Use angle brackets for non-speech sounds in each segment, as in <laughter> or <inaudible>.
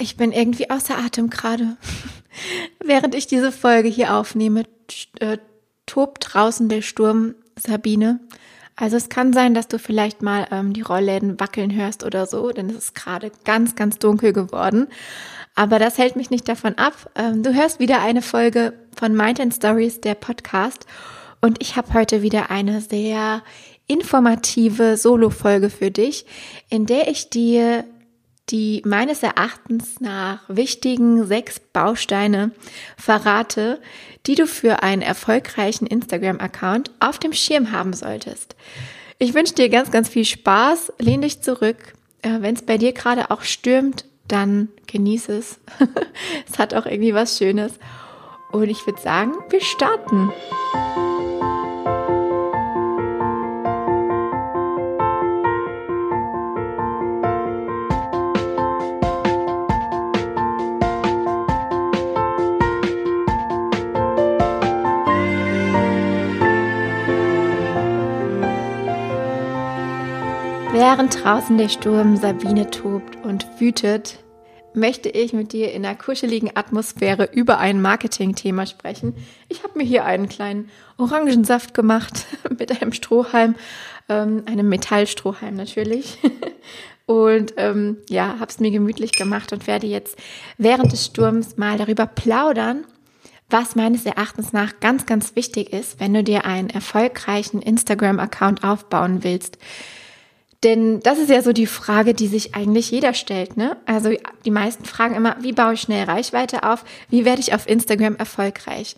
ich bin irgendwie außer Atem gerade. <laughs> Während ich diese Folge hier aufnehme, äh, tobt draußen der Sturm Sabine. Also es kann sein, dass du vielleicht mal ähm, die Rollläden wackeln hörst oder so, denn es ist gerade ganz, ganz dunkel geworden. Aber das hält mich nicht davon ab. Ähm, du hörst wieder eine Folge von Mind and Stories, der Podcast. Und ich habe heute wieder eine sehr informative Solo-Folge für dich, in der ich dir die meines Erachtens nach wichtigen sechs Bausteine verrate, die du für einen erfolgreichen Instagram-Account auf dem Schirm haben solltest. Ich wünsche dir ganz, ganz viel Spaß. Lehn dich zurück. Äh, Wenn es bei dir gerade auch stürmt, dann genieße es. <laughs> es hat auch irgendwie was Schönes. Und ich würde sagen, wir starten. Draußen der Sturm Sabine tobt und wütet, möchte ich mit dir in einer kuscheligen Atmosphäre über ein Marketing-Thema sprechen. Ich habe mir hier einen kleinen Orangensaft gemacht <laughs> mit einem Strohhalm, ähm, einem Metallstrohhalm natürlich. <laughs> Und ähm, ja, habe es mir gemütlich gemacht und werde jetzt während des Sturms mal darüber plaudern, was meines Erachtens nach ganz, ganz wichtig ist, wenn du dir einen erfolgreichen Instagram-Account aufbauen willst. Denn das ist ja so die Frage, die sich eigentlich jeder stellt. Ne? Also die meisten fragen immer, wie baue ich schnell Reichweite auf? Wie werde ich auf Instagram erfolgreich?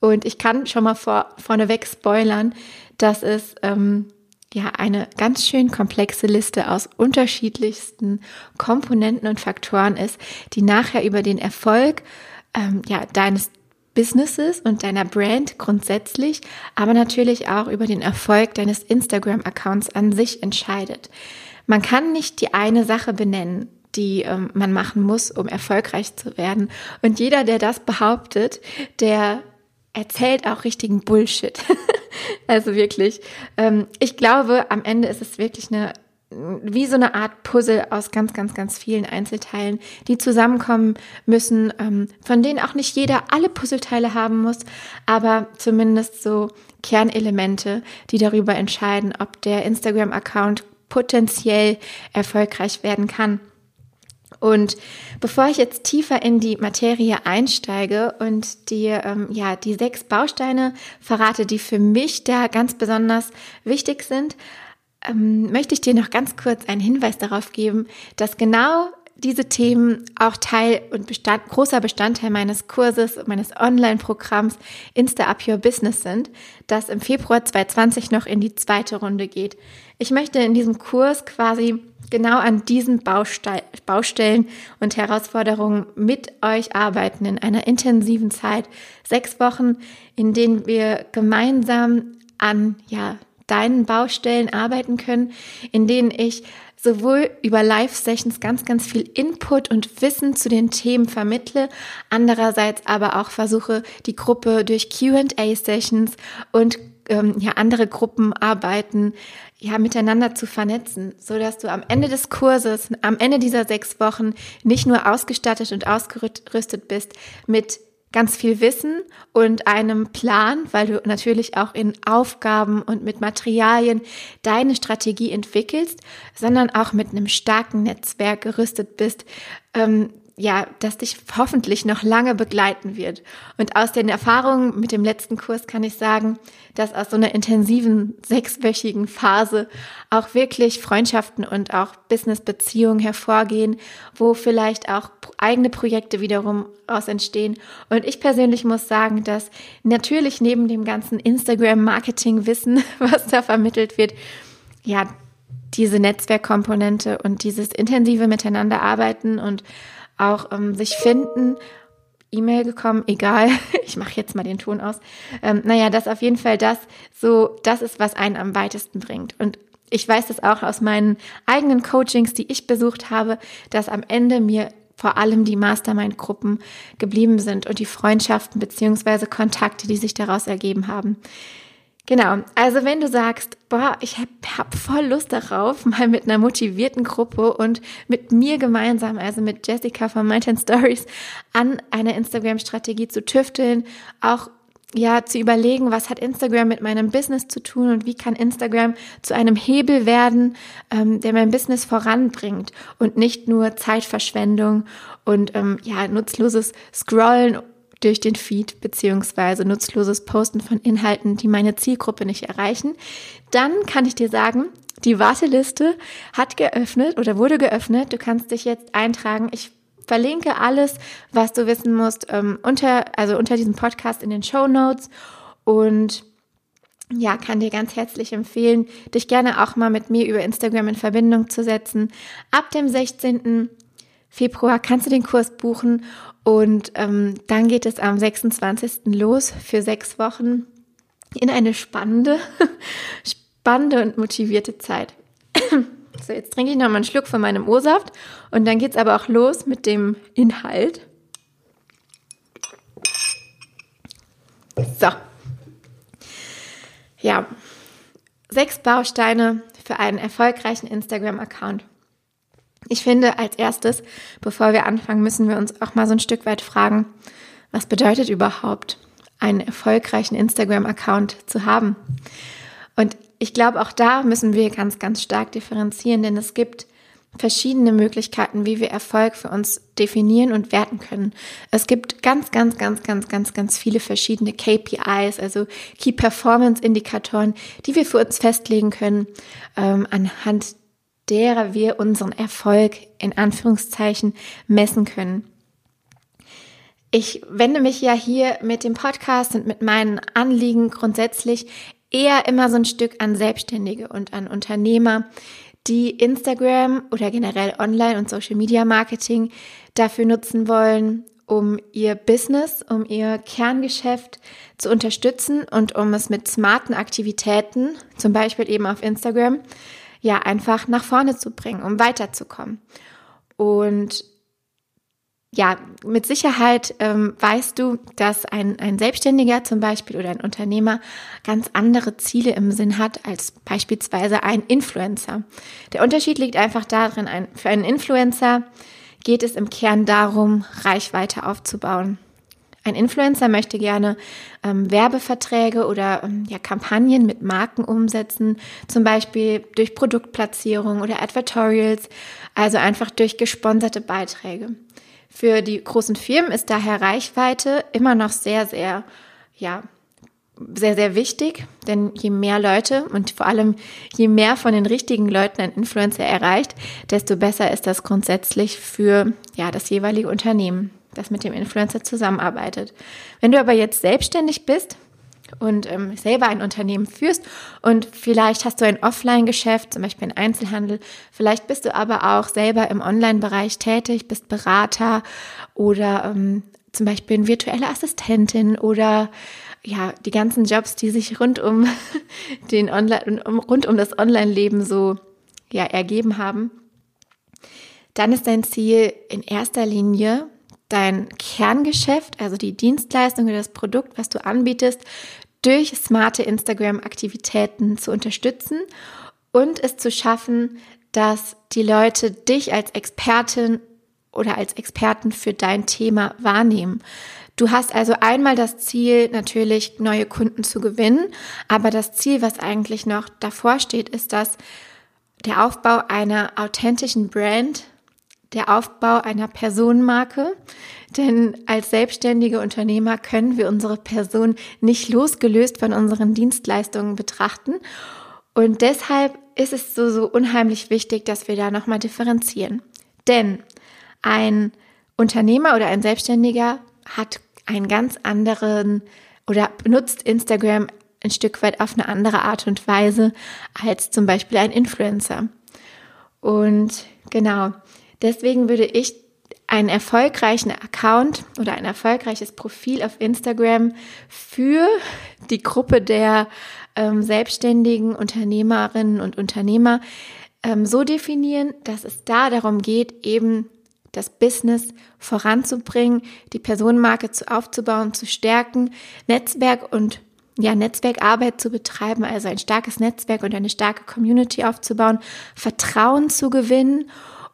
Und ich kann schon mal vor, vorneweg spoilern, dass es ähm, ja eine ganz schön komplexe Liste aus unterschiedlichsten Komponenten und Faktoren ist, die nachher über den Erfolg ähm, ja, deines Businesses und deiner Brand grundsätzlich, aber natürlich auch über den Erfolg deines Instagram-Accounts an sich entscheidet. Man kann nicht die eine Sache benennen, die ähm, man machen muss, um erfolgreich zu werden. Und jeder, der das behauptet, der erzählt auch richtigen Bullshit. <laughs> also wirklich. Ähm, ich glaube, am Ende ist es wirklich eine wie so eine Art Puzzle aus ganz, ganz, ganz vielen Einzelteilen, die zusammenkommen müssen, ähm, von denen auch nicht jeder alle Puzzleteile haben muss, aber zumindest so Kernelemente, die darüber entscheiden, ob der Instagram-Account potenziell erfolgreich werden kann. Und bevor ich jetzt tiefer in die Materie einsteige und dir ähm, ja die sechs Bausteine verrate, die für mich da ganz besonders wichtig sind, ähm, möchte ich dir noch ganz kurz einen Hinweis darauf geben, dass genau diese Themen auch Teil und Bestand, großer Bestandteil meines Kurses, meines Online-Programms Insta Up Your Business sind, das im Februar 2020 noch in die zweite Runde geht. Ich möchte in diesem Kurs quasi genau an diesen Bauste Baustellen und Herausforderungen mit euch arbeiten in einer intensiven Zeit. Sechs Wochen, in denen wir gemeinsam an, ja, deinen Baustellen arbeiten können, in denen ich sowohl über Live-Sessions ganz, ganz viel Input und Wissen zu den Themen vermittle, andererseits aber auch versuche, die Gruppe durch QA-Sessions und ähm, ja, andere Gruppenarbeiten ja, miteinander zu vernetzen, so dass du am Ende des Kurses, am Ende dieser sechs Wochen nicht nur ausgestattet und ausgerüstet bist mit ganz viel Wissen und einem Plan, weil du natürlich auch in Aufgaben und mit Materialien deine Strategie entwickelst, sondern auch mit einem starken Netzwerk gerüstet bist, ähm, ja, das dich hoffentlich noch lange begleiten wird. Und aus den Erfahrungen mit dem letzten Kurs kann ich sagen, dass aus so einer intensiven sechswöchigen Phase auch wirklich Freundschaften und auch Business-Beziehungen hervorgehen, wo vielleicht auch eigene Projekte wiederum aus entstehen. Und ich persönlich muss sagen, dass natürlich neben dem ganzen Instagram-Marketing-Wissen, <laughs> was da vermittelt wird, ja, diese Netzwerkkomponente und dieses intensive Miteinanderarbeiten und auch ähm, sich finden. E-Mail gekommen, egal, <laughs> ich mache jetzt mal den Ton aus. Ähm, naja, das auf jeden Fall das, so, das ist, was einen am weitesten bringt. Und ich weiß das auch aus meinen eigenen Coachings, die ich besucht habe, dass am Ende mir vor allem die Mastermind-Gruppen geblieben sind und die Freundschaften beziehungsweise Kontakte, die sich daraus ergeben haben. Genau, also wenn du sagst, boah, ich hab, hab voll Lust darauf, <laughs> mal mit einer motivierten Gruppe und mit mir gemeinsam, also mit Jessica von Mountain Stories, an einer Instagram-Strategie zu tüfteln, auch ja, zu überlegen, was hat Instagram mit meinem Business zu tun und wie kann Instagram zu einem Hebel werden, ähm, der mein Business voranbringt und nicht nur Zeitverschwendung und ähm, ja, nutzloses Scrollen durch den Feed beziehungsweise nutzloses Posten von Inhalten, die meine Zielgruppe nicht erreichen, dann kann ich dir sagen, die Warteliste hat geöffnet oder wurde geöffnet. Du kannst dich jetzt eintragen. Ich verlinke alles, was du wissen musst, ähm, unter, also unter diesem Podcast in den Show Notes und ja, kann dir ganz herzlich empfehlen, dich gerne auch mal mit mir über Instagram in Verbindung zu setzen. Ab dem 16. Februar kannst du den Kurs buchen und ähm, dann geht es am 26. los für sechs Wochen in eine spannende, <laughs> spannende und motivierte Zeit. <clears throat> so, jetzt trinke ich noch mal einen Schluck von meinem O-Saft und dann geht es aber auch los mit dem Inhalt. So. Ja, sechs Bausteine für einen erfolgreichen Instagram-Account. Ich finde, als erstes, bevor wir anfangen, müssen wir uns auch mal so ein Stück weit fragen, was bedeutet überhaupt, einen erfolgreichen Instagram-Account zu haben? Und ich glaube, auch da müssen wir ganz, ganz stark differenzieren, denn es gibt verschiedene Möglichkeiten, wie wir Erfolg für uns definieren und werten können. Es gibt ganz, ganz, ganz, ganz, ganz, ganz viele verschiedene KPIs, also Key Performance Indikatoren, die wir für uns festlegen können, ähm, anhand derer wir unseren Erfolg in Anführungszeichen messen können. Ich wende mich ja hier mit dem Podcast und mit meinen Anliegen grundsätzlich eher immer so ein Stück an Selbstständige und an Unternehmer, die Instagram oder generell Online- und Social-Media-Marketing dafür nutzen wollen, um ihr Business, um ihr Kerngeschäft zu unterstützen und um es mit smarten Aktivitäten, zum Beispiel eben auf Instagram, ja einfach nach vorne zu bringen, um weiterzukommen. Und ja, mit Sicherheit ähm, weißt du, dass ein, ein Selbstständiger zum Beispiel oder ein Unternehmer ganz andere Ziele im Sinn hat als beispielsweise ein Influencer. Der Unterschied liegt einfach darin, ein, für einen Influencer geht es im Kern darum, Reichweite aufzubauen. Ein Influencer möchte gerne ähm, Werbeverträge oder ähm, ja, Kampagnen mit Marken umsetzen, zum Beispiel durch Produktplatzierung oder Advertorials, also einfach durch gesponserte Beiträge. Für die großen Firmen ist daher Reichweite immer noch sehr, sehr, ja, sehr, sehr wichtig, denn je mehr Leute und vor allem je mehr von den richtigen Leuten ein Influencer erreicht, desto besser ist das grundsätzlich für ja, das jeweilige Unternehmen das mit dem Influencer zusammenarbeitet. Wenn du aber jetzt selbstständig bist und ähm, selber ein Unternehmen führst und vielleicht hast du ein Offline-Geschäft, zum Beispiel ein Einzelhandel, vielleicht bist du aber auch selber im Online-Bereich tätig, bist Berater oder ähm, zum Beispiel eine virtuelle Assistentin oder ja, die ganzen Jobs, die sich rund um <laughs> den Online, rund um das Online-Leben so ja, ergeben haben, dann ist dein Ziel in erster Linie dein Kerngeschäft, also die Dienstleistung oder das Produkt, was du anbietest, durch smarte Instagram-Aktivitäten zu unterstützen und es zu schaffen, dass die Leute dich als Expertin oder als Experten für dein Thema wahrnehmen. Du hast also einmal das Ziel, natürlich neue Kunden zu gewinnen, aber das Ziel, was eigentlich noch davor steht, ist, dass der Aufbau einer authentischen Brand der Aufbau einer Personenmarke. Denn als selbstständige Unternehmer können wir unsere Person nicht losgelöst von unseren Dienstleistungen betrachten. Und deshalb ist es so, so unheimlich wichtig, dass wir da nochmal differenzieren. Denn ein Unternehmer oder ein Selbstständiger hat einen ganz anderen oder benutzt Instagram ein Stück weit auf eine andere Art und Weise als zum Beispiel ein Influencer. Und genau, Deswegen würde ich einen erfolgreichen Account oder ein erfolgreiches Profil auf Instagram für die Gruppe der ähm, selbstständigen Unternehmerinnen und Unternehmer ähm, so definieren, dass es da darum geht, eben das Business voranzubringen, die Personenmarke zu aufzubauen, zu stärken, Netzwerk und ja, Netzwerkarbeit zu betreiben, also ein starkes Netzwerk und eine starke Community aufzubauen, Vertrauen zu gewinnen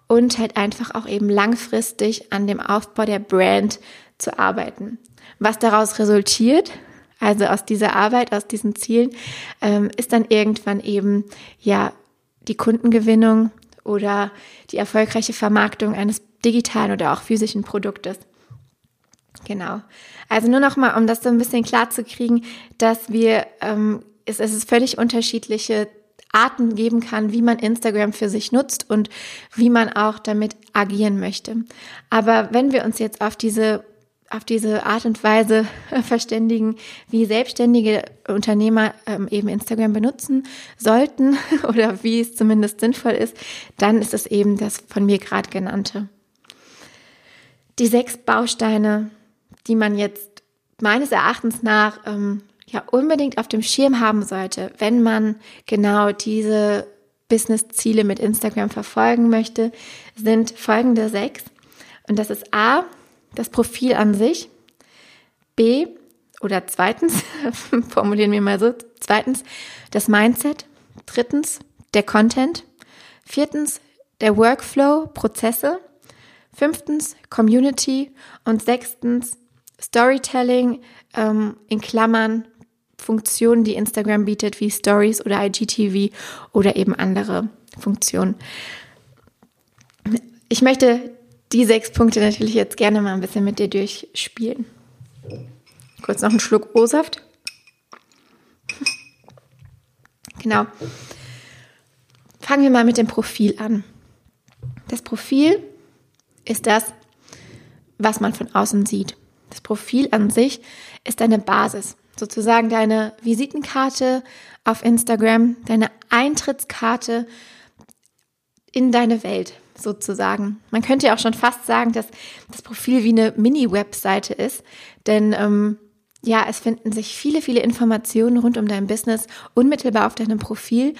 und halt einfach auch eben langfristig an dem Aufbau der Brand zu arbeiten. Was daraus resultiert, also aus dieser Arbeit, aus diesen Zielen, ähm, ist dann irgendwann eben ja die Kundengewinnung oder die erfolgreiche Vermarktung eines digitalen oder auch physischen Produktes. Genau. Also nur noch mal, um das so ein bisschen klar zu kriegen, dass wir ähm, es, es ist völlig unterschiedliche Arten geben kann, wie man Instagram für sich nutzt und wie man auch damit agieren möchte. Aber wenn wir uns jetzt auf diese auf diese Art und Weise <laughs> verständigen, wie selbstständige Unternehmer ähm, eben Instagram benutzen sollten <laughs> oder wie es zumindest sinnvoll ist, dann ist es eben das von mir gerade genannte. Die sechs Bausteine, die man jetzt meines Erachtens nach ähm, ja unbedingt auf dem Schirm haben sollte, wenn man genau diese Business-Ziele mit Instagram verfolgen möchte, sind folgende sechs. Und das ist A, das Profil an sich. B, oder zweitens, <laughs> formulieren wir mal so, zweitens, das Mindset. Drittens, der Content. Viertens, der Workflow, Prozesse. Fünftens, Community. Und sechstens, Storytelling ähm, in Klammern Funktionen, die Instagram bietet, wie Stories oder IGTV oder eben andere Funktionen. Ich möchte die sechs Punkte natürlich jetzt gerne mal ein bisschen mit dir durchspielen. Kurz noch einen Schluck O-Saft. Genau. Fangen wir mal mit dem Profil an. Das Profil ist das, was man von außen sieht. Das Profil an sich ist eine Basis, sozusagen deine Visitenkarte auf Instagram, deine Eintrittskarte in deine Welt sozusagen. Man könnte ja auch schon fast sagen, dass das Profil wie eine Mini-Webseite ist, denn ähm, ja, es finden sich viele, viele Informationen rund um dein Business unmittelbar auf deinem Profil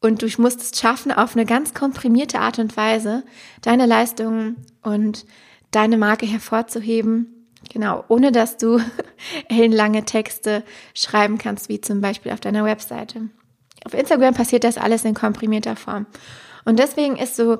und du musst es schaffen, auf eine ganz komprimierte Art und Weise deine Leistungen und deine Marke hervorzuheben Genau, ohne dass du <laughs> ellenlange Texte schreiben kannst, wie zum Beispiel auf deiner Webseite. Auf Instagram passiert das alles in komprimierter Form. Und deswegen ist so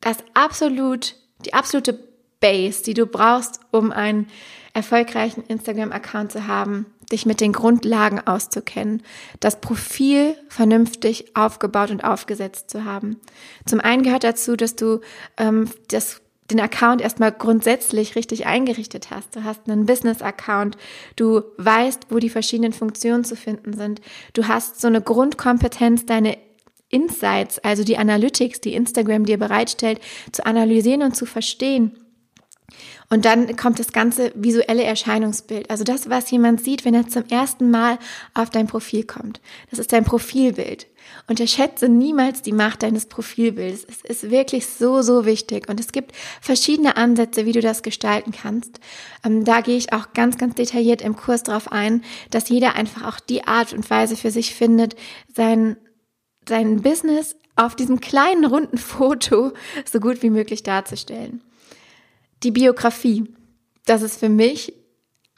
das absolut, die absolute Base, die du brauchst, um einen erfolgreichen Instagram-Account zu haben, dich mit den Grundlagen auszukennen, das Profil vernünftig aufgebaut und aufgesetzt zu haben. Zum einen gehört dazu, dass du ähm, das den Account erstmal grundsätzlich richtig eingerichtet hast. Du hast einen Business-Account, du weißt, wo die verschiedenen Funktionen zu finden sind. Du hast so eine Grundkompetenz, deine Insights, also die Analytics, die Instagram dir bereitstellt, zu analysieren und zu verstehen. Und dann kommt das ganze visuelle Erscheinungsbild. Also das, was jemand sieht, wenn er zum ersten Mal auf dein Profil kommt. Das ist dein Profilbild. Unterschätze niemals die Macht deines Profilbildes. Es ist wirklich so, so wichtig. Und es gibt verschiedene Ansätze, wie du das gestalten kannst. Ähm, da gehe ich auch ganz, ganz detailliert im Kurs drauf ein, dass jeder einfach auch die Art und Weise für sich findet, sein, sein Business auf diesem kleinen runden <laughs> Foto so gut wie möglich darzustellen. Die Biografie. Das ist für mich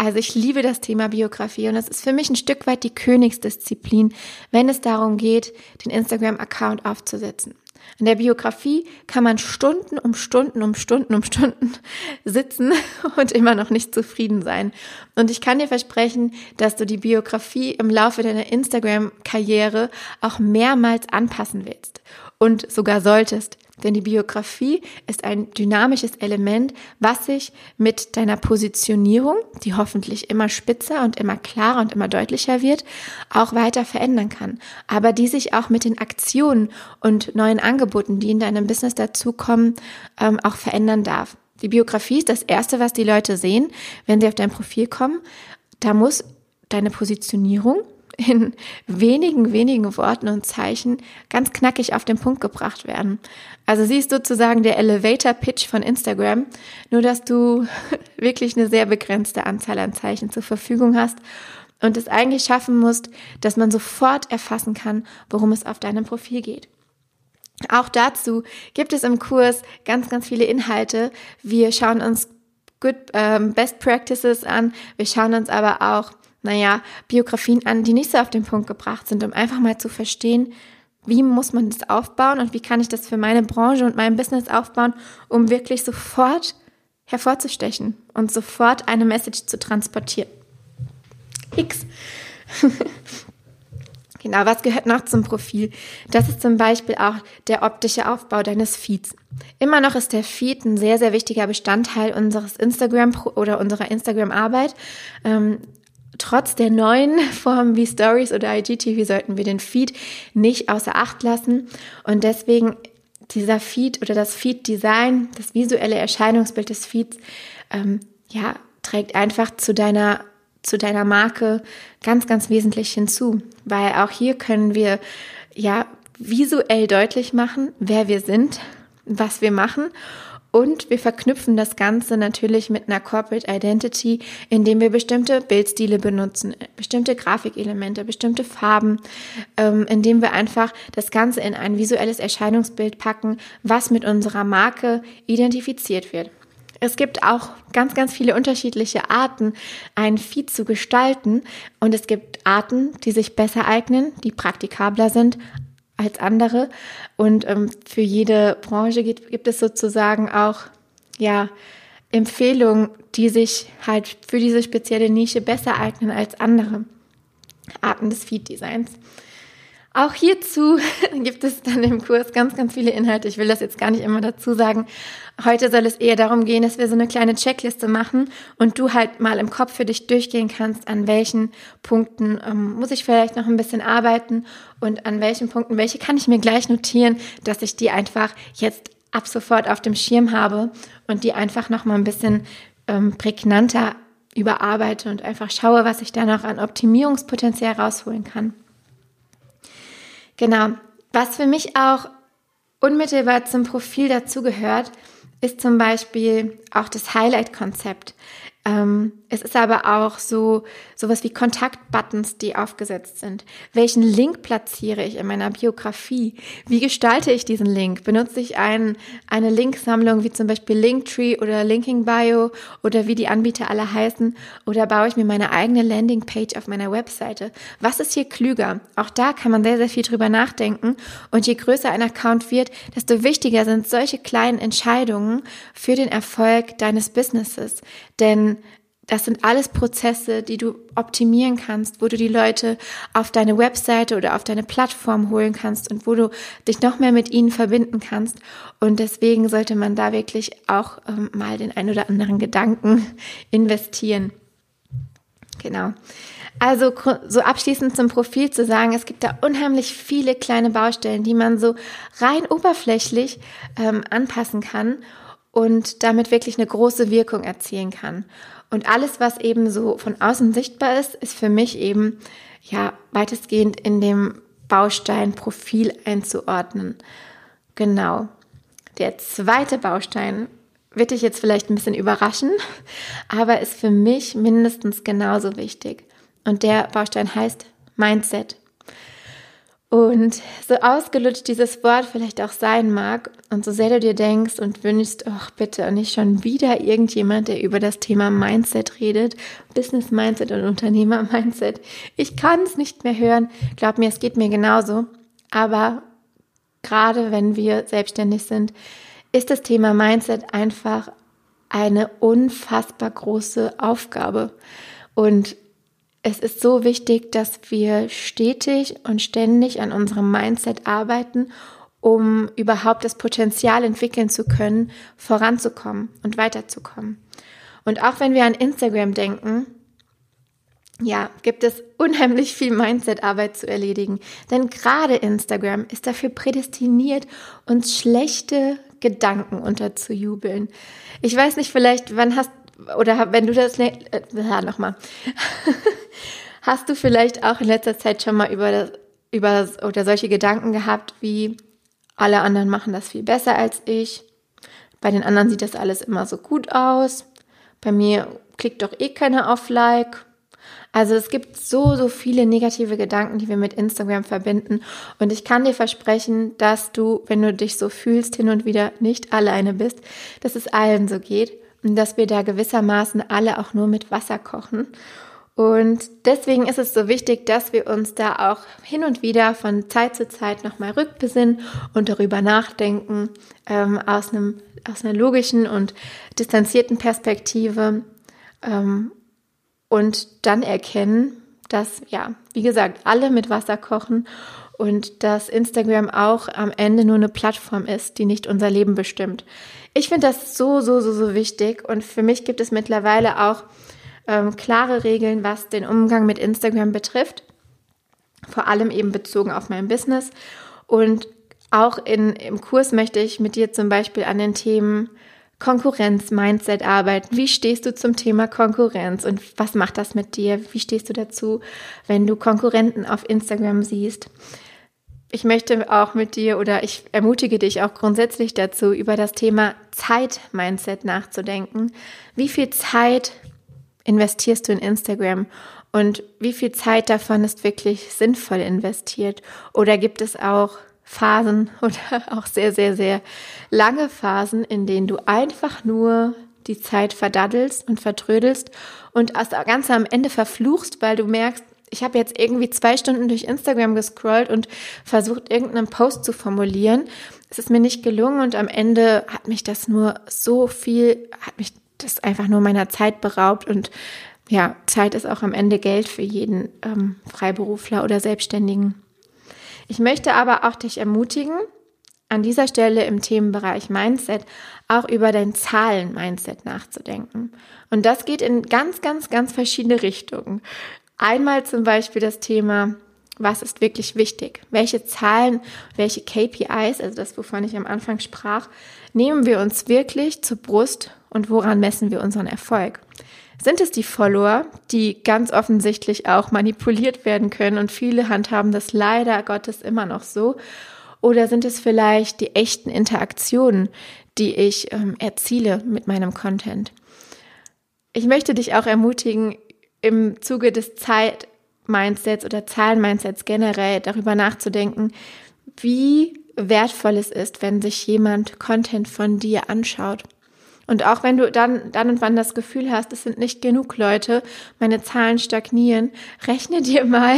also ich liebe das Thema Biografie und es ist für mich ein Stück weit die Königsdisziplin, wenn es darum geht, den Instagram-Account aufzusetzen. In der Biografie kann man Stunden um Stunden um Stunden um Stunden <laughs> sitzen <laughs> und immer noch nicht zufrieden sein. Und ich kann dir versprechen, dass du die Biografie im Laufe deiner Instagram-Karriere auch mehrmals anpassen willst und sogar solltest. Denn die Biografie ist ein dynamisches Element, was sich mit deiner Positionierung, die hoffentlich immer spitzer und immer klarer und immer deutlicher wird, auch weiter verändern kann. Aber die sich auch mit den Aktionen und neuen Angeboten, die in deinem Business dazukommen, ähm, auch verändern darf. Die Biografie ist das Erste, was die Leute sehen, wenn sie auf dein Profil kommen. Da muss deine Positionierung in wenigen, wenigen Worten und Zeichen ganz knackig auf den Punkt gebracht werden. Also sie ist sozusagen der Elevator Pitch von Instagram, nur dass du <laughs> wirklich eine sehr begrenzte Anzahl an Zeichen zur Verfügung hast und es eigentlich schaffen musst, dass man sofort erfassen kann, worum es auf deinem Profil geht. Auch dazu gibt es im Kurs ganz, ganz viele Inhalte. Wir schauen uns Good ähm, Best Practices an. Wir schauen uns aber auch naja, Biografien an, die nicht so auf den Punkt gebracht sind, um einfach mal zu verstehen, wie muss man das aufbauen und wie kann ich das für meine Branche und mein Business aufbauen, um wirklich sofort hervorzustechen und sofort eine Message zu transportieren. X. <laughs> genau, was gehört noch zum Profil? Das ist zum Beispiel auch der optische Aufbau deines Feeds. Immer noch ist der Feed ein sehr, sehr wichtiger Bestandteil unseres Instagram oder unserer Instagram-Arbeit. Ähm, trotz der neuen <laughs> Formen wie Stories oder IGTV sollten wir den Feed nicht außer Acht lassen. Und deswegen dieser Feed oder das Feed-Design, das visuelle Erscheinungsbild des Feeds, ähm, ja, trägt einfach zu deiner zu deiner Marke ganz, ganz wesentlich hinzu, weil auch hier können wir ja visuell deutlich machen, wer wir sind, was wir machen und wir verknüpfen das Ganze natürlich mit einer Corporate Identity, indem wir bestimmte Bildstile benutzen, bestimmte Grafikelemente, bestimmte Farben, ähm, indem wir einfach das Ganze in ein visuelles Erscheinungsbild packen, was mit unserer Marke identifiziert wird. Es gibt auch ganz, ganz viele unterschiedliche Arten, ein Feed zu gestalten. Und es gibt Arten, die sich besser eignen, die praktikabler sind, als andere. Und ähm, für jede Branche gibt, gibt es sozusagen auch ja, Empfehlungen, die sich halt für diese spezielle Nische besser eignen als andere Arten des Feed-Designs. Auch hierzu <laughs> gibt es dann im Kurs ganz, ganz viele Inhalte. Ich will das jetzt gar nicht immer dazu sagen. Heute soll es eher darum gehen, dass wir so eine kleine Checkliste machen und du halt mal im Kopf für dich durchgehen kannst, an welchen Punkten ähm, muss ich vielleicht noch ein bisschen arbeiten und an welchen Punkten, welche kann ich mir gleich notieren, dass ich die einfach jetzt ab sofort auf dem Schirm habe und die einfach noch mal ein bisschen ähm, prägnanter überarbeite und einfach schaue, was ich da noch an Optimierungspotenzial rausholen kann. Genau. Was für mich auch unmittelbar zum Profil dazugehört, ist zum Beispiel auch das Highlight-Konzept. Ähm, es ist aber auch so sowas wie Kontaktbuttons, die aufgesetzt sind. Welchen Link platziere ich in meiner Biografie? Wie gestalte ich diesen Link? Benutze ich ein, eine Linksammlung wie zum Beispiel Linktree oder Linking Bio oder wie die Anbieter alle heißen? Oder baue ich mir meine eigene Landingpage auf meiner Webseite? Was ist hier klüger? Auch da kann man sehr, sehr viel drüber nachdenken. Und je größer ein Account wird, desto wichtiger sind solche kleinen Entscheidungen für den Erfolg deines Businesses. Denn das sind alles Prozesse, die du optimieren kannst, wo du die Leute auf deine Webseite oder auf deine Plattform holen kannst und wo du dich noch mehr mit ihnen verbinden kannst. Und deswegen sollte man da wirklich auch ähm, mal den ein oder anderen Gedanken <laughs> investieren. Genau. Also so abschließend zum Profil zu sagen, es gibt da unheimlich viele kleine Baustellen, die man so rein oberflächlich ähm, anpassen kann und damit wirklich eine große Wirkung erzielen kann. Und alles, was eben so von außen sichtbar ist, ist für mich eben ja weitestgehend in dem Baustein Profil einzuordnen. Genau. Der zweite Baustein wird dich jetzt vielleicht ein bisschen überraschen, <laughs> aber ist für mich mindestens genauso wichtig. Und der Baustein heißt Mindset. Und so ausgelutscht dieses Wort vielleicht auch sein mag und so sehr du dir denkst und wünschst, ach bitte, nicht schon wieder irgendjemand, der über das Thema Mindset redet, Business Mindset und Unternehmer Mindset. Ich kann es nicht mehr hören. Glaub mir, es geht mir genauso. Aber gerade wenn wir selbstständig sind, ist das Thema Mindset einfach eine unfassbar große Aufgabe. Und es ist so wichtig, dass wir stetig und ständig an unserem Mindset arbeiten, um überhaupt das Potenzial entwickeln zu können, voranzukommen und weiterzukommen. Und auch wenn wir an Instagram denken, ja, gibt es unheimlich viel Mindset-Arbeit zu erledigen. Denn gerade Instagram ist dafür prädestiniert, uns schlechte Gedanken unterzujubeln. Ich weiß nicht, vielleicht, wann hast oder wenn du das, äh, ja, nochmal. <laughs> Hast du vielleicht auch in letzter Zeit schon mal über über oder solche Gedanken gehabt, wie alle anderen machen das viel besser als ich? Bei den anderen sieht das alles immer so gut aus. Bei mir klickt doch eh keiner auf Like. Also es gibt so, so viele negative Gedanken, die wir mit Instagram verbinden. Und ich kann dir versprechen, dass du, wenn du dich so fühlst, hin und wieder nicht alleine bist, dass es allen so geht und dass wir da gewissermaßen alle auch nur mit Wasser kochen Und deswegen ist es so wichtig, dass wir uns da auch hin und wieder von Zeit zu Zeit nochmal rückbesinnen und darüber nachdenken, ähm, aus, einem, aus einer logischen und distanzierten Perspektive ähm, und dann erkennen, dass, ja, wie gesagt, alle mit Wasser kochen und dass Instagram auch am Ende nur eine Plattform ist, die nicht unser Leben bestimmt. Ich finde das so, so, so, so wichtig und für mich gibt es mittlerweile auch ähm, klare Regeln, was den Umgang mit Instagram betrifft. Vor allem eben bezogen auf mein Business. Und auch in, im Kurs möchte ich mit dir zum Beispiel an den Themen Konkurrenz, Mindset arbeiten. Wie stehst du zum Thema Konkurrenz und was macht das mit dir? Wie stehst du dazu, wenn du Konkurrenten auf Instagram siehst? Ich möchte auch mit dir oder ich ermutige dich auch grundsätzlich dazu, über das Thema Zeit-Mindset nachzudenken. Wie viel Zeit investierst du in Instagram und wie viel Zeit davon ist wirklich sinnvoll investiert? Oder gibt es auch Phasen <laughs> oder auch sehr, sehr, sehr lange Phasen, in denen du einfach nur die Zeit verdaddelst und vertrödelst und ganz am Ende verfluchst, weil du merkst, ich habe jetzt irgendwie zwei Stunden durch Instagram gescrollt und versucht, irgendeinen Post zu formulieren. Es ist mir nicht gelungen und am Ende hat mich das nur so viel, hat mich das einfach nur meiner Zeit beraubt und ja, Zeit ist auch am Ende Geld für jeden ähm, Freiberufler oder Selbstständigen. Ich möchte aber auch dich ermutigen, an dieser Stelle im Themenbereich Mindset auch über dein Zahlen-Mindset nachzudenken. Und das geht in ganz, ganz, ganz verschiedene Richtungen. Einmal zum Beispiel das Thema, was ist wirklich wichtig? Welche Zahlen, welche KPIs, also das, wovon ich am Anfang sprach, nehmen wir uns wirklich zur Brust und woran messen wir unseren Erfolg? Sind es die Follower, die ganz offensichtlich auch manipuliert werden können und viele handhaben das leider Gottes immer noch so? Oder sind es vielleicht die echten Interaktionen, die ich ähm, erziele mit meinem Content? Ich möchte dich auch ermutigen, im Zuge des Zeit-Mindsets oder Zahlen-Mindsets generell darüber nachzudenken, wie wertvoll es ist, wenn sich jemand Content von dir anschaut. Und auch wenn du dann, dann und wann das Gefühl hast, es sind nicht genug Leute, meine Zahlen stagnieren, rechne dir <laughs> mal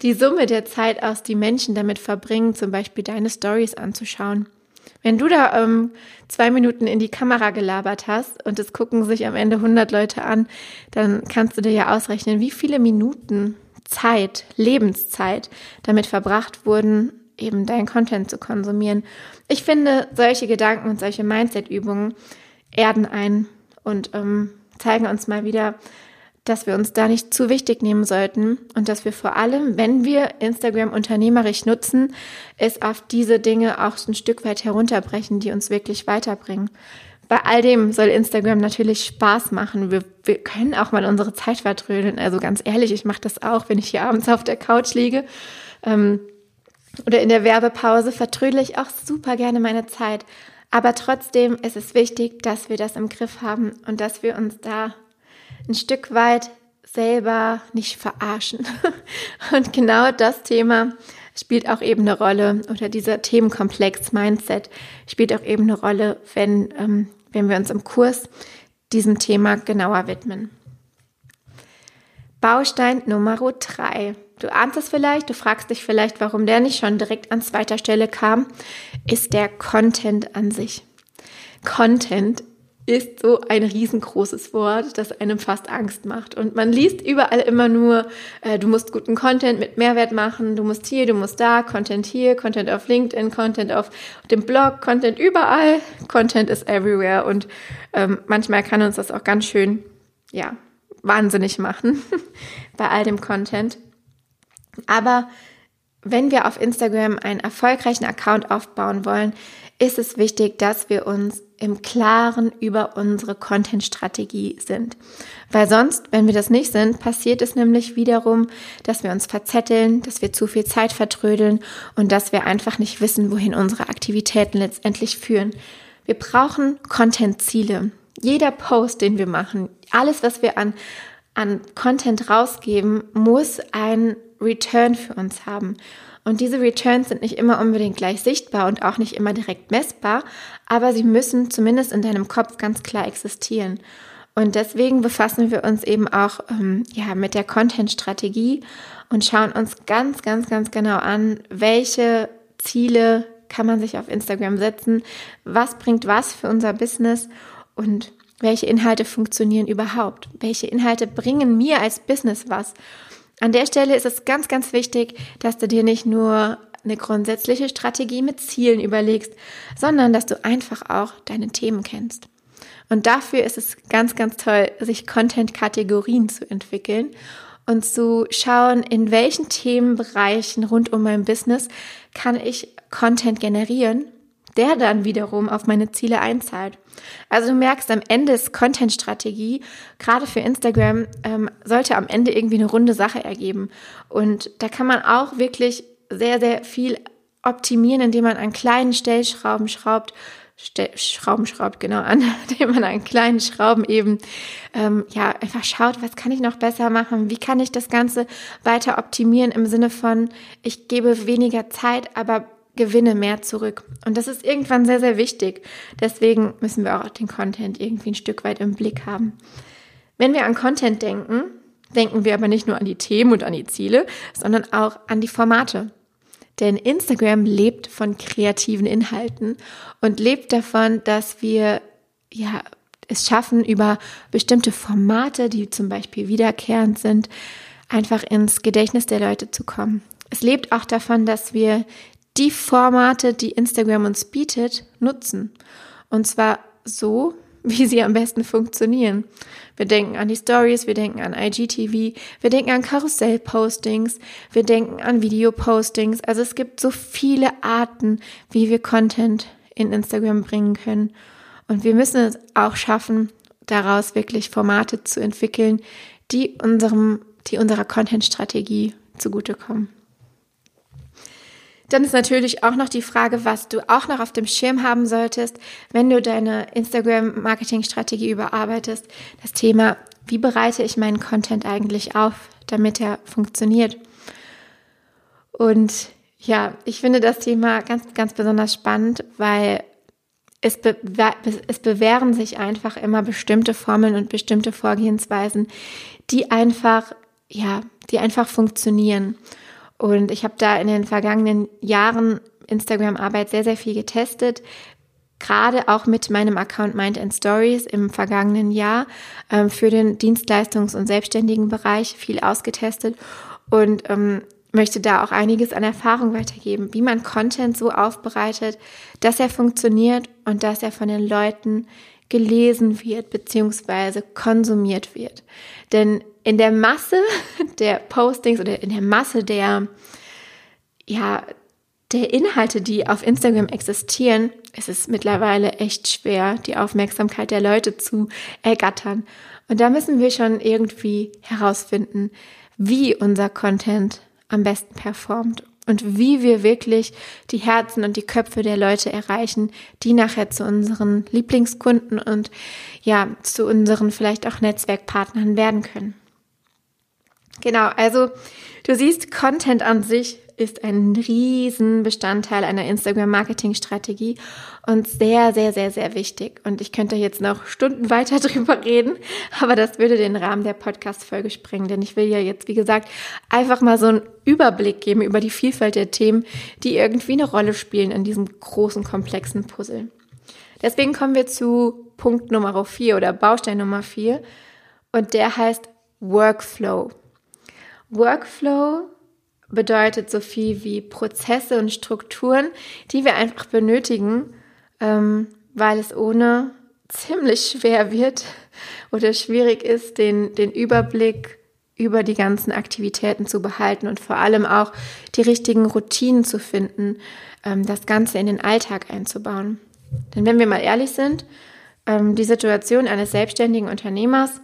die Summe der Zeit aus, die Menschen damit verbringen, zum Beispiel deine Stories anzuschauen. Wenn du da ähm, zwei Minuten in die Kamera gelabert hast und es gucken sich am Ende 100 Leute an, dann kannst du dir ja ausrechnen, wie viele Minuten Zeit, Lebenszeit damit verbracht wurden, eben dein Content zu konsumieren. Ich finde, solche Gedanken und solche Mindset-Übungen erden ein und ähm, zeigen uns mal wieder, dass wir uns da nicht zu wichtig nehmen sollten und dass wir vor allem, wenn wir Instagram unternehmerisch nutzen, es auf diese Dinge auch ein Stück weit herunterbrechen, die uns wirklich weiterbringen. Bei all dem soll Instagram natürlich Spaß machen. Wir, wir können auch mal unsere Zeit vertrödeln. Also ganz ehrlich, ich mache das auch, wenn ich hier abends auf der Couch liege ähm, oder in der Werbepause, vertrödle ich auch super gerne meine Zeit. Aber trotzdem ist es wichtig, dass wir das im Griff haben und dass wir uns da ein Stück weit selber nicht verarschen. <laughs> Und genau das Thema spielt auch eben eine Rolle oder dieser Themenkomplex Mindset spielt auch eben eine Rolle, wenn, ähm, wenn wir uns im Kurs diesem Thema genauer widmen. Baustein Nummer drei. Du ahnst es vielleicht, du fragst dich vielleicht, warum der nicht schon direkt an zweiter Stelle kam, ist der Content an sich. Content ist so ein riesengroßes Wort, das einem fast Angst macht. Und man liest überall immer nur, äh, du musst guten Content mit Mehrwert machen, du musst hier, du musst da, Content hier, Content auf LinkedIn, Content auf dem Blog, Content überall, Content is everywhere. Und ähm, manchmal kann uns das auch ganz schön, ja, wahnsinnig machen <laughs> bei all dem Content. Aber wenn wir auf Instagram einen erfolgreichen Account aufbauen wollen, ist es wichtig, dass wir uns im Klaren über unsere Content-Strategie sind. Weil sonst, wenn wir das nicht sind, passiert es nämlich wiederum, dass wir uns verzetteln, dass wir zu viel Zeit vertrödeln und dass wir einfach nicht wissen, wohin unsere Aktivitäten letztendlich führen. Wir brauchen Content-Ziele. Jeder Post, den wir machen, alles, was wir an, an Content rausgeben, muss einen Return für uns haben. Und diese Returns sind nicht immer unbedingt gleich sichtbar und auch nicht immer direkt messbar, aber sie müssen zumindest in deinem Kopf ganz klar existieren. Und deswegen befassen wir uns eben auch ähm, ja, mit der Content-Strategie und schauen uns ganz, ganz, ganz genau an, welche Ziele kann man sich auf Instagram setzen, was bringt was für unser Business und welche Inhalte funktionieren überhaupt, welche Inhalte bringen mir als Business was. An der Stelle ist es ganz, ganz wichtig, dass du dir nicht nur eine grundsätzliche Strategie mit Zielen überlegst, sondern dass du einfach auch deine Themen kennst. Und dafür ist es ganz, ganz toll, sich Content-Kategorien zu entwickeln und zu schauen, in welchen Themenbereichen rund um mein Business kann ich Content generieren, der dann wiederum auf meine Ziele einzahlt. Also du merkst, am Ende ist Content-Strategie, gerade für Instagram, ähm, sollte am Ende irgendwie eine runde Sache ergeben. Und da kann man auch wirklich sehr, sehr viel optimieren, indem man an kleinen Stellschrauben schraubt, Schrauben schraubt, genau an, <laughs> indem man an kleinen Schrauben eben ähm, ja einfach schaut, was kann ich noch besser machen, wie kann ich das Ganze weiter optimieren im Sinne von, ich gebe weniger Zeit, aber gewinne mehr zurück. Und das ist irgendwann sehr, sehr wichtig. Deswegen müssen wir auch den Content irgendwie ein Stück weit im Blick haben. Wenn wir an Content denken, denken wir aber nicht nur an die Themen und an die Ziele, sondern auch an die Formate. Denn Instagram lebt von kreativen Inhalten und lebt davon, dass wir ja es schaffen, über bestimmte Formate, die zum Beispiel wiederkehrend sind, einfach ins Gedächtnis der Leute zu kommen. Es lebt auch davon, dass wir die Formate, die Instagram uns bietet, nutzen. Und zwar so, <laughs> wie sie am besten funktionieren. Wir denken an die Stories, wir denken an IGTV, wir denken an Karussell-Postings, wir denken an Video-Postings. Also es gibt so viele Arten, wie wir Content in Instagram bringen können. Und wir müssen es auch schaffen, daraus wirklich Formate zu entwickeln, die unserem, die unserer Content-Strategie zugutekommen. Dann ist natürlich auch noch die Frage, was du auch noch auf dem Schirm haben solltest, wenn du deine Instagram-Marketing-Strategie überarbeitest. Das Thema, wie bereite ich meinen Content eigentlich auf, damit er funktioniert? Und ja, ich finde das Thema ganz, ganz besonders spannend, weil es, be es bewähren sich einfach immer bestimmte Formeln und bestimmte Vorgehensweisen, die einfach, ja, die einfach funktionieren. Und ich habe da in den vergangenen Jahren Instagram-Arbeit sehr, sehr viel getestet. Gerade auch mit meinem Account Mind and Stories im vergangenen Jahr ähm, für den Dienstleistungs- und selbstständigen Bereich viel ausgetestet und ähm, möchte da auch einiges an Erfahrung weitergeben, wie man Content so aufbereitet, dass er funktioniert und dass er von den Leuten gelesen wird bzw. konsumiert wird. Denn in der Masse <laughs> der Postings oder in der Masse der, ja, der Inhalte, die auf Instagram existieren, ist es mittlerweile echt schwer, die Aufmerksamkeit der Leute zu ergattern. Und da müssen wir schon irgendwie herausfinden, wie unser Content am besten performt und wie wir wirklich die Herzen und die Köpfe der Leute erreichen, die nachher zu unseren Lieblingskunden und ja, zu unseren vielleicht auch Netzwerkpartnern werden können. Genau, also du siehst, Content an sich ist ein riesen Bestandteil einer Instagram-Marketing-Strategie und sehr, sehr, sehr, sehr wichtig. Und ich könnte jetzt noch Stunden weiter <laughs> drüber reden, aber das würde den Rahmen der Podcast-Folge sprengen, denn ich will ja jetzt, wie gesagt, einfach mal so einen Überblick geben über die Vielfalt der Themen, die irgendwie eine Rolle spielen in diesem großen, komplexen Puzzle. Deswegen kommen wir zu Punkt Nummer vier oder Baustein Nummer vier und der heißt Workflow. Workflow bedeutet so viel wie Prozesse und Strukturen, die wir einfach benötigen, ähm, weil es ohne ziemlich schwer wird oder schwierig ist, den, den Überblick über die ganzen Aktivitäten zu behalten und vor allem auch die richtigen Routinen zu finden, ähm, das Ganze in den Alltag einzubauen. Denn wenn wir mal ehrlich sind, ähm, die Situation eines selbstständigen Unternehmers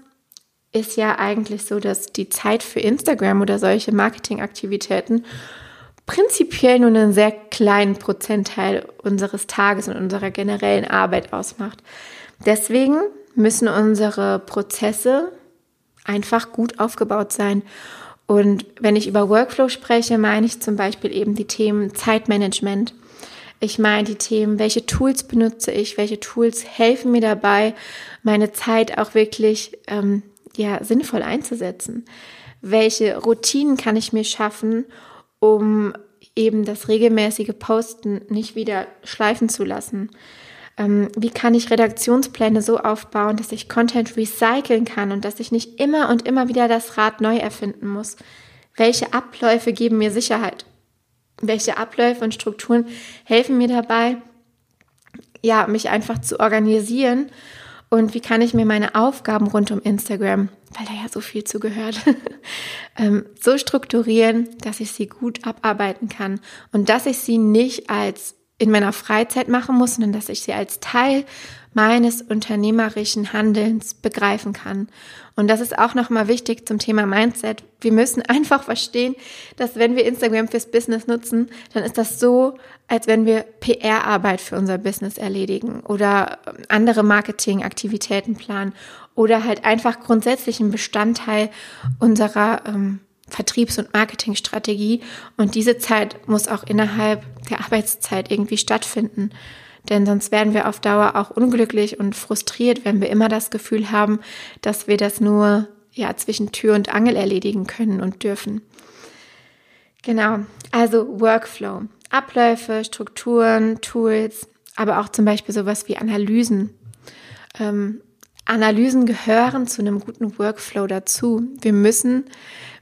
ist ja eigentlich so, dass die Zeit für Instagram oder solche Marketingaktivitäten prinzipiell nur einen sehr kleinen Prozentteil unseres Tages und unserer generellen Arbeit ausmacht. Deswegen müssen unsere Prozesse einfach gut aufgebaut sein. Und wenn ich über Workflow spreche, meine ich zum Beispiel eben die Themen Zeitmanagement. Ich meine die Themen, welche Tools benutze ich, welche Tools helfen mir dabei, meine Zeit auch wirklich ähm, ja, sinnvoll einzusetzen. Welche Routinen kann ich mir schaffen, um eben das regelmäßige Posten nicht wieder schleifen zu lassen? Ähm, wie kann ich Redaktionspläne so aufbauen, dass ich Content recyceln kann und dass ich nicht immer und immer wieder das Rad neu erfinden muss? Welche Abläufe geben mir Sicherheit? Welche Abläufe und Strukturen helfen mir dabei, ja, mich einfach zu organisieren? Und wie kann ich mir meine Aufgaben rund um Instagram, weil da ja so viel zugehört, <laughs> ähm, so strukturieren, dass ich sie gut abarbeiten kann? Und dass ich sie nicht als in meiner Freizeit machen muss, sondern dass ich sie als Teil meines unternehmerischen Handelns begreifen kann. Und das ist auch nochmal wichtig zum Thema Mindset. Wir müssen <laughs> einfach verstehen, dass wenn wir Instagram fürs Business nutzen, dann ist das so, als wenn wir PR-Arbeit für unser Business erledigen oder andere Marketingaktivitäten planen oder halt einfach grundsätzlich ein Bestandteil unserer ähm, Vertriebs- und Marketingstrategie. Und diese Zeit muss auch innerhalb der Arbeitszeit irgendwie stattfinden. Denn sonst werden wir auf Dauer auch unglücklich und frustriert, wenn wir immer das Gefühl haben, dass wir das nur ja zwischen Tür und Angel erledigen können und dürfen. Genau, also Workflow, Abläufe, Strukturen, Tools, aber auch zum Beispiel sowas wie Analysen. Ähm, Analysen gehören zu einem guten Workflow dazu. Wir müssen,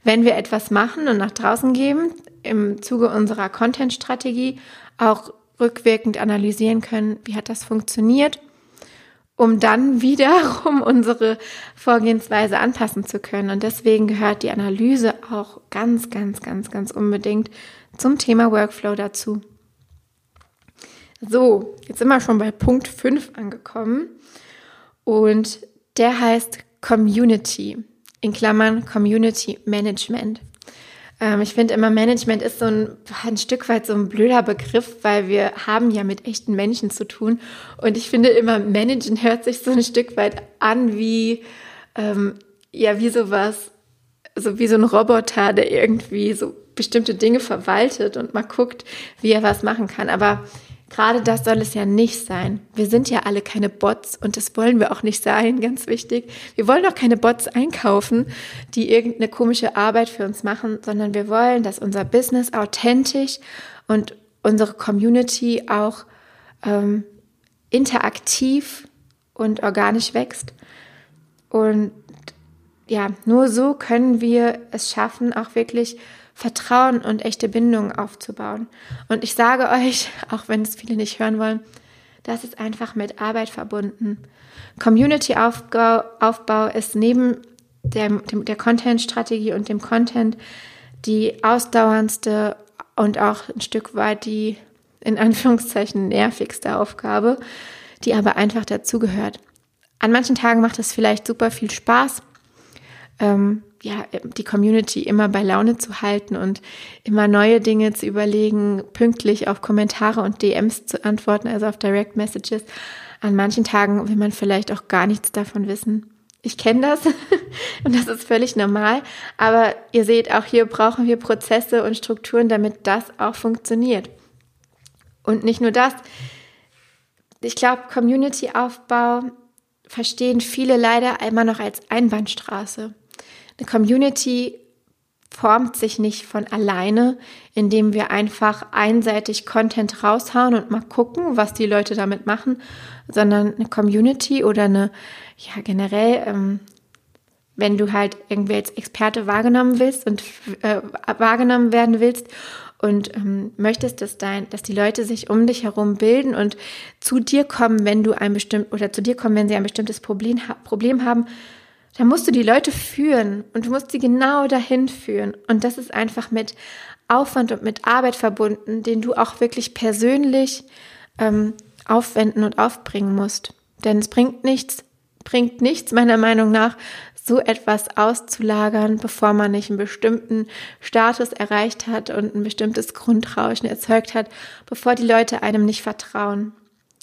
wenn wir etwas machen und nach draußen geben, im Zuge unserer Content-Strategie auch rückwirkend analysieren können, wie hat das funktioniert, um dann <laughs> wiederum unsere Vorgehensweise anpassen zu können. Und deswegen gehört die Analyse auch ganz, ganz, ganz, ganz unbedingt zum Thema Workflow dazu. So, jetzt sind wir schon bei Punkt 5 angekommen. Und der heißt Community, in Klammern Community Management. Ähm, ich finde immer, Management ist so ein, ein Stück weit so ein blöder Begriff, weil wir haben ja mit echten Menschen zu tun. Und ich finde immer, Managen hört sich so ein Stück weit an wie, ähm, ja, wie sowas, so wie so ein Roboter, der irgendwie so bestimmte Dinge verwaltet und mal guckt, wie er was machen kann. Aber Gerade das soll es ja nicht sein. Wir sind ja alle keine Bots und das wollen wir auch nicht sein, <laughs> ganz wichtig. Wir wollen auch keine Bots einkaufen, die irgendeine komische Arbeit für uns machen, sondern wir wollen, dass unser Business authentisch und unsere Community auch ähm, interaktiv und organisch wächst. Und ja, nur so können wir es schaffen, auch wirklich Vertrauen und echte Bindungen aufzubauen. Und ich sage euch, <laughs> auch wenn es viele nicht hören wollen, das ist einfach mit Arbeit verbunden. Community-Aufbau Aufbau ist neben der, der Content-Strategie und dem Content die ausdauerndste und auch ein Stück weit die in Anführungszeichen nervigste Aufgabe, die aber einfach dazugehört. An manchen Tagen macht es vielleicht super viel Spaß. Ähm, ja, die Community immer bei Laune zu halten und immer neue Dinge zu überlegen, pünktlich auf Kommentare und DMs zu antworten, also auf Direct Messages. An manchen Tagen will man vielleicht auch gar nichts davon wissen. Ich kenne das <laughs> und das ist völlig normal, aber ihr seht, auch hier brauchen wir Prozesse und Strukturen, damit das auch funktioniert. Und nicht nur das. Ich glaube, Community-Aufbau verstehen viele leider immer noch als Einbahnstraße. Eine Community formt sich nicht von alleine, indem wir einfach einseitig Content raushauen und mal gucken, was die Leute damit machen, sondern eine Community oder eine, ja generell, ähm, wenn du halt irgendwie als Experte wahrgenommen willst und äh, wahrgenommen werden willst und ähm, möchtest, dass dein, dass die Leute sich um dich herum bilden und zu dir kommen, wenn du ein bestimmt oder zu dir kommen, wenn sie ein bestimmtes Problem, Problem haben, da musst du die Leute führen und du musst sie genau dahin führen. Und das ist einfach mit Aufwand und mit Arbeit verbunden, den du auch wirklich persönlich ähm, aufwenden und aufbringen musst. Denn es bringt nichts, bringt nichts meiner Meinung nach, so etwas auszulagern, bevor man nicht einen bestimmten Status erreicht hat und ein bestimmtes Grundrauschen erzeugt hat, bevor die Leute einem nicht vertrauen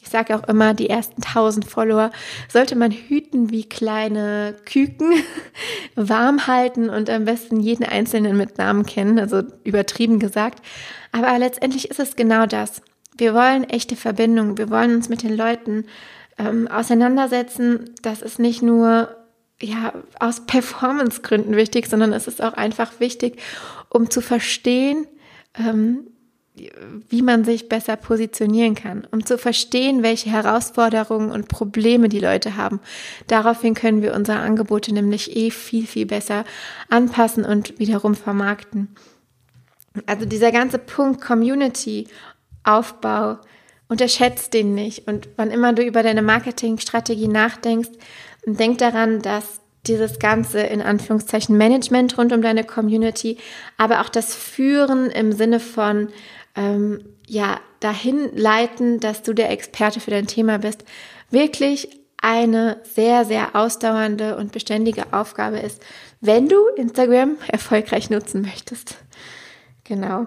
ich sage auch immer, die ersten 1000 Follower sollte man hüten wie kleine Küken, <laughs> warm halten und am besten jeden einzelnen mit Namen kennen, also übertrieben gesagt. Aber letztendlich ist es genau das. Wir wollen echte Verbindung. Wir wollen uns mit den Leuten ähm, auseinandersetzen. Das ist nicht nur ja, aus Performance-Gründen wichtig, sondern es ist auch einfach wichtig, um zu verstehen, ähm, wie man sich besser positionieren kann, um zu verstehen, welche Herausforderungen und Probleme die Leute haben. Daraufhin können wir unsere Angebote nämlich eh viel, viel besser anpassen und wiederum vermarkten. Also dieser ganze Punkt Community, Aufbau, unterschätzt den nicht. Und wann immer du über deine Marketingstrategie nachdenkst, denk daran, dass dieses ganze in Anführungszeichen Management rund um deine Community, aber auch das Führen im Sinne von ähm, ja dahin leiten, dass du der Experte für dein Thema bist, wirklich eine sehr, sehr ausdauernde und beständige Aufgabe ist, wenn du Instagram <laughs> erfolgreich nutzen möchtest. Genau.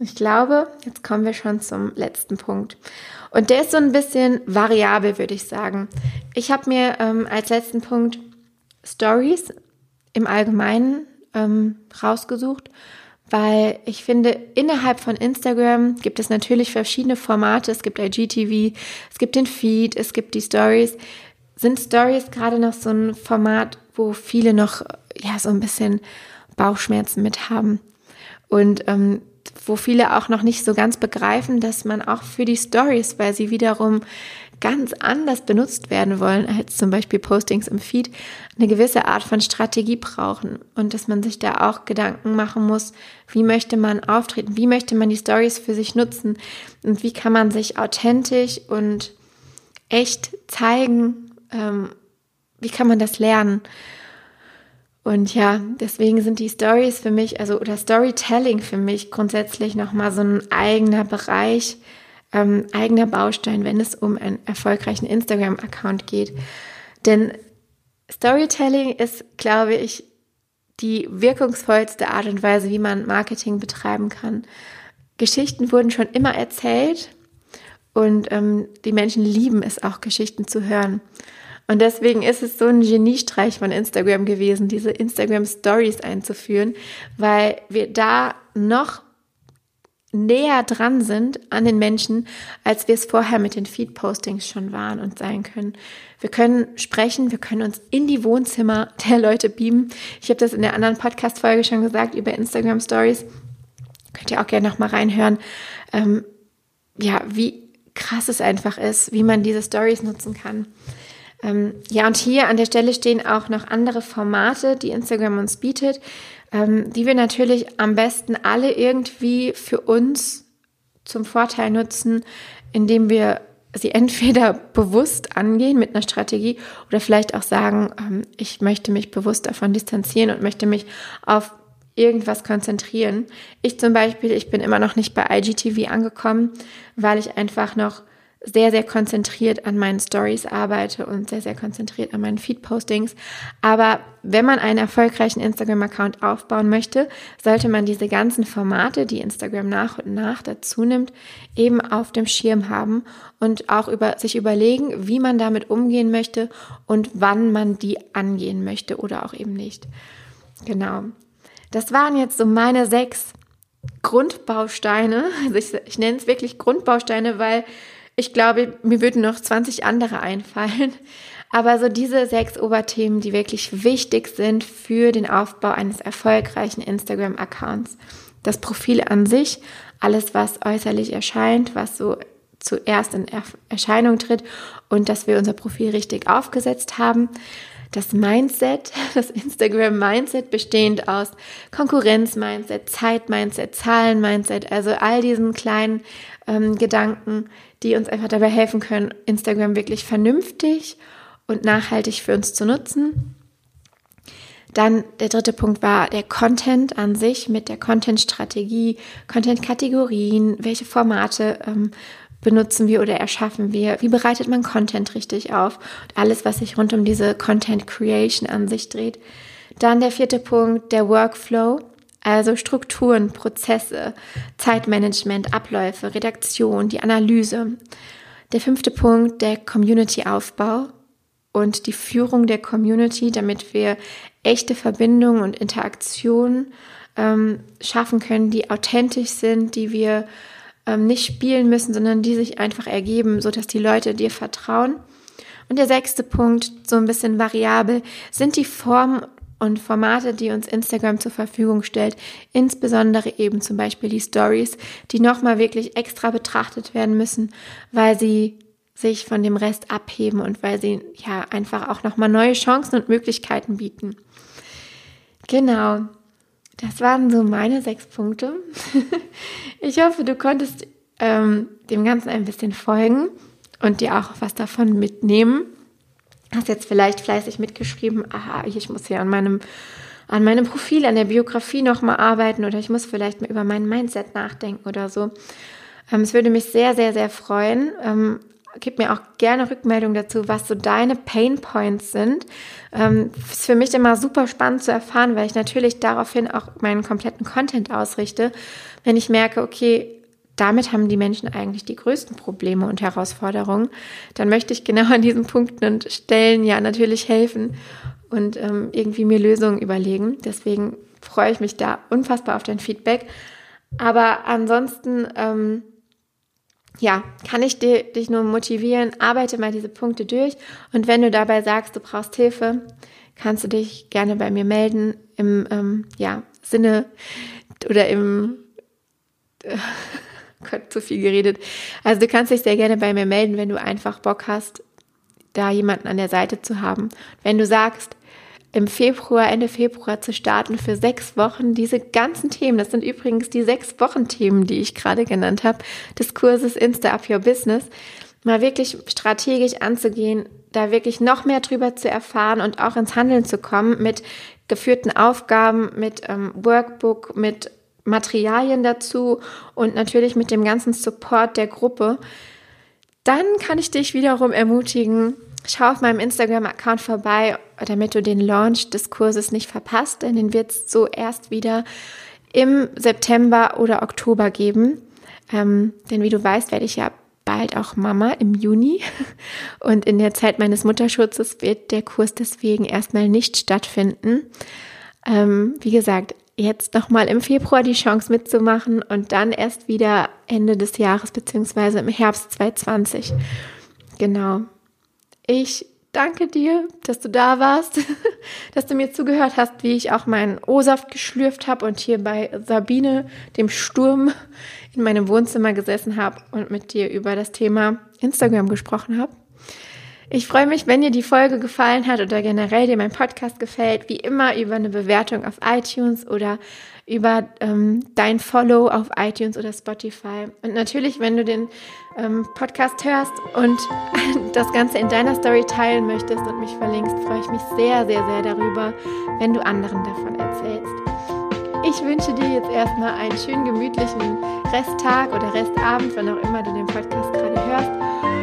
Ich glaube, jetzt kommen wir schon zum letzten Punkt. Und der ist so ein bisschen variabel, würde ich sagen. Ich habe mir ähm, als letzten Punkt Stories im Allgemeinen ähm, rausgesucht weil ich finde, innerhalb von Instagram gibt es natürlich verschiedene Formate. Es gibt IGTV, es gibt den Feed, es gibt die Stories. Sind Stories gerade noch so ein Format, wo viele noch ja so ein bisschen Bauchschmerzen mit haben und ähm, wo viele auch noch nicht so ganz begreifen, dass man auch für die Stories, weil sie wiederum ganz anders benutzt werden wollen als zum Beispiel Postings im Feed, eine gewisse Art von Strategie brauchen und dass man sich da auch Gedanken machen muss, wie möchte man auftreten, wie möchte man die Stories für sich nutzen und wie kann man sich authentisch und echt zeigen, ähm, wie kann man das lernen. Und ja, deswegen sind die Stories für mich, also oder Storytelling für mich grundsätzlich nochmal so ein eigener Bereich, ähm, eigener Baustein, wenn es um einen erfolgreichen Instagram-Account geht. Denn Storytelling ist, glaube ich, die wirkungsvollste Art und Weise, wie man Marketing betreiben kann. Geschichten wurden schon immer erzählt und ähm, die Menschen lieben es auch, Geschichten zu hören. Und deswegen ist es so ein Geniestreich von Instagram gewesen, diese Instagram Stories einzuführen, weil wir da noch näher dran sind an den Menschen, als wir es vorher mit den Feed-Postings schon waren und sein können. Wir können sprechen, wir können uns in die Wohnzimmer der Leute beamen. Ich habe das in der anderen Podcast-Folge schon gesagt über Instagram Stories. Könnt ihr auch gerne noch mal reinhören. Ähm, ja, wie krass es einfach ist, wie man diese Stories nutzen kann. Ähm, ja, und hier an der Stelle stehen auch noch andere Formate, die Instagram uns bietet ähm, die wir natürlich am besten alle irgendwie für uns zum Vorteil nutzen, indem wir sie <laughs> entweder bewusst angehen mit einer Strategie oder vielleicht auch sagen, ähm, ich möchte mich bewusst davon distanzieren und möchte mich auf irgendwas konzentrieren. Ich zum Beispiel, ich bin immer noch nicht bei IGTV angekommen, weil ich einfach noch sehr, sehr konzentriert an meinen Stories arbeite und sehr, sehr konzentriert an meinen Feed-Postings. Aber wenn man einen erfolgreichen Instagram-Account aufbauen möchte, sollte man diese ganzen Formate, die Instagram nach und nach dazu nimmt, eben auf dem Schirm haben und auch über, sich überlegen, wie man damit umgehen möchte und wann man die angehen möchte oder auch eben nicht. Genau. Das waren jetzt so meine sechs Grundbausteine. Also ich, ich nenne es wirklich Grundbausteine, weil ich glaube, mir würden noch 20 andere einfallen. Aber so diese sechs Oberthemen, die wirklich wichtig sind für den Aufbau eines erfolgreichen Instagram-Accounts. Das Profil an sich, alles, was äußerlich erscheint, was so zuerst in Erscheinung tritt und dass wir unser Profil richtig aufgesetzt haben. Das Mindset, <laughs> das Instagram-Mindset bestehend aus Konkurrenz-Mindset, Zeit-Mindset, Zahlen-Mindset, also all diesen kleinen ähm, Gedanken, die uns einfach dabei helfen können, Instagram wirklich vernünftig und nachhaltig für uns zu nutzen. Dann der dritte Punkt war der Content an sich mit der Content-Strategie, Content-Kategorien, welche Formate ähm, benutzen wir oder erschaffen wir, wie bereitet man Content richtig auf und alles, was sich rund um diese Content Creation an sich dreht. Dann der vierte Punkt, der Workflow, also Strukturen, Prozesse, Zeitmanagement, Abläufe, Redaktion, die Analyse. Der fünfte Punkt, der Community-Aufbau und die Führung der Community, damit wir echte Verbindungen und Interaktionen ähm, schaffen können, die authentisch sind, die wir ähm, nicht spielen müssen, sondern die sich einfach ergeben, sodass die Leute dir vertrauen. Und der sechste Punkt, so ein bisschen variabel, sind die Formen und Formate, die uns Instagram zur Verfügung stellt, insbesondere eben zum Beispiel die Stories, die nochmal wirklich extra betrachtet werden müssen, weil sie sich von dem Rest abheben und weil sie ja einfach auch nochmal neue Chancen und Möglichkeiten bieten. Genau, das waren so meine sechs Punkte. <laughs> ich hoffe, du konntest ähm, dem Ganzen ein bisschen folgen und dir auch was davon mitnehmen. Hast jetzt vielleicht fleißig mitgeschrieben, aha, ich muss hier an meinem, an meinem Profil, an der Biografie nochmal arbeiten oder ich muss vielleicht mal über mein Mindset nachdenken oder so. Ähm, es würde mich sehr, sehr, sehr freuen. Ähm, gib mir auch gerne Rückmeldung dazu, was so deine Pain Points sind. Ähm, ist für mich immer super spannend zu erfahren, weil ich natürlich daraufhin auch meinen kompletten Content ausrichte. Wenn ich merke, okay, damit haben die Menschen eigentlich die größten Probleme und Herausforderungen, dann möchte ich genau an diesen Punkten und Stellen ja natürlich helfen und ähm, irgendwie mir Lösungen überlegen. Deswegen freue ich mich da unfassbar auf dein Feedback. Aber ansonsten, ähm, ja, kann ich dir, dich nur motivieren, arbeite mal diese Punkte durch. Und wenn du dabei sagst, du brauchst Hilfe, kannst du dich gerne bei mir melden im ähm, ja, Sinne oder im äh, <laughs> Gott, zu viel geredet. Also du kannst dich sehr gerne bei mir melden, wenn du einfach Bock hast, da jemanden an der Seite zu haben. Wenn du sagst, im Februar, Ende Februar zu starten für sechs Wochen diese ganzen Themen. Das sind übrigens die sechs Wochen Themen, die ich gerade genannt habe, des Kurses Insta Up Your Business. Mal wirklich strategisch anzugehen, da wirklich noch mehr drüber zu erfahren und auch ins Handeln zu kommen mit geführten Aufgaben, mit ähm, Workbook, mit Materialien dazu und natürlich mit dem ganzen Support der Gruppe, dann kann ich dich wiederum ermutigen, schau auf meinem Instagram-Account vorbei, damit du den Launch des Kurses nicht verpasst, denn den wird es so erst wieder im September oder Oktober geben. Ähm, denn wie du weißt, werde ich ja bald auch Mama im Juni. <laughs> Und in der Zeit meines Mutterschutzes wird der Kurs deswegen erstmal nicht stattfinden. Ähm, wie gesagt, jetzt nochmal im Februar die Chance mitzumachen und dann erst wieder Ende des Jahres beziehungsweise im Herbst 2020. Genau. Ich danke dir, dass du da warst, <laughs> dass du mir zugehört hast, wie ich auch meinen O-Saft geschlürft habe und hier bei Sabine, dem Sturm, in meinem Wohnzimmer gesessen habe und mit dir über das Thema Instagram gesprochen habe. Ich freue mich, wenn dir die Folge gefallen hat oder generell dir mein Podcast gefällt, wie immer über eine Bewertung auf iTunes oder über ähm, dein Follow auf iTunes oder Spotify. Und natürlich, wenn du den ähm, Podcast hörst und <laughs> das Ganze in deiner Story teilen möchtest und mich verlinkst, freue ich mich sehr, sehr, sehr darüber, wenn du anderen davon erzählst. Ich wünsche dir jetzt erstmal einen schönen gemütlichen Resttag oder Restabend, wann auch immer du den Podcast gerade hörst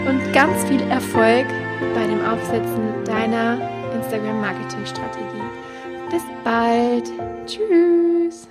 und ganz viel Erfolg bei dem Aufsetzen deiner Instagram-Marketing-Strategie. Bis bald. Tschüss.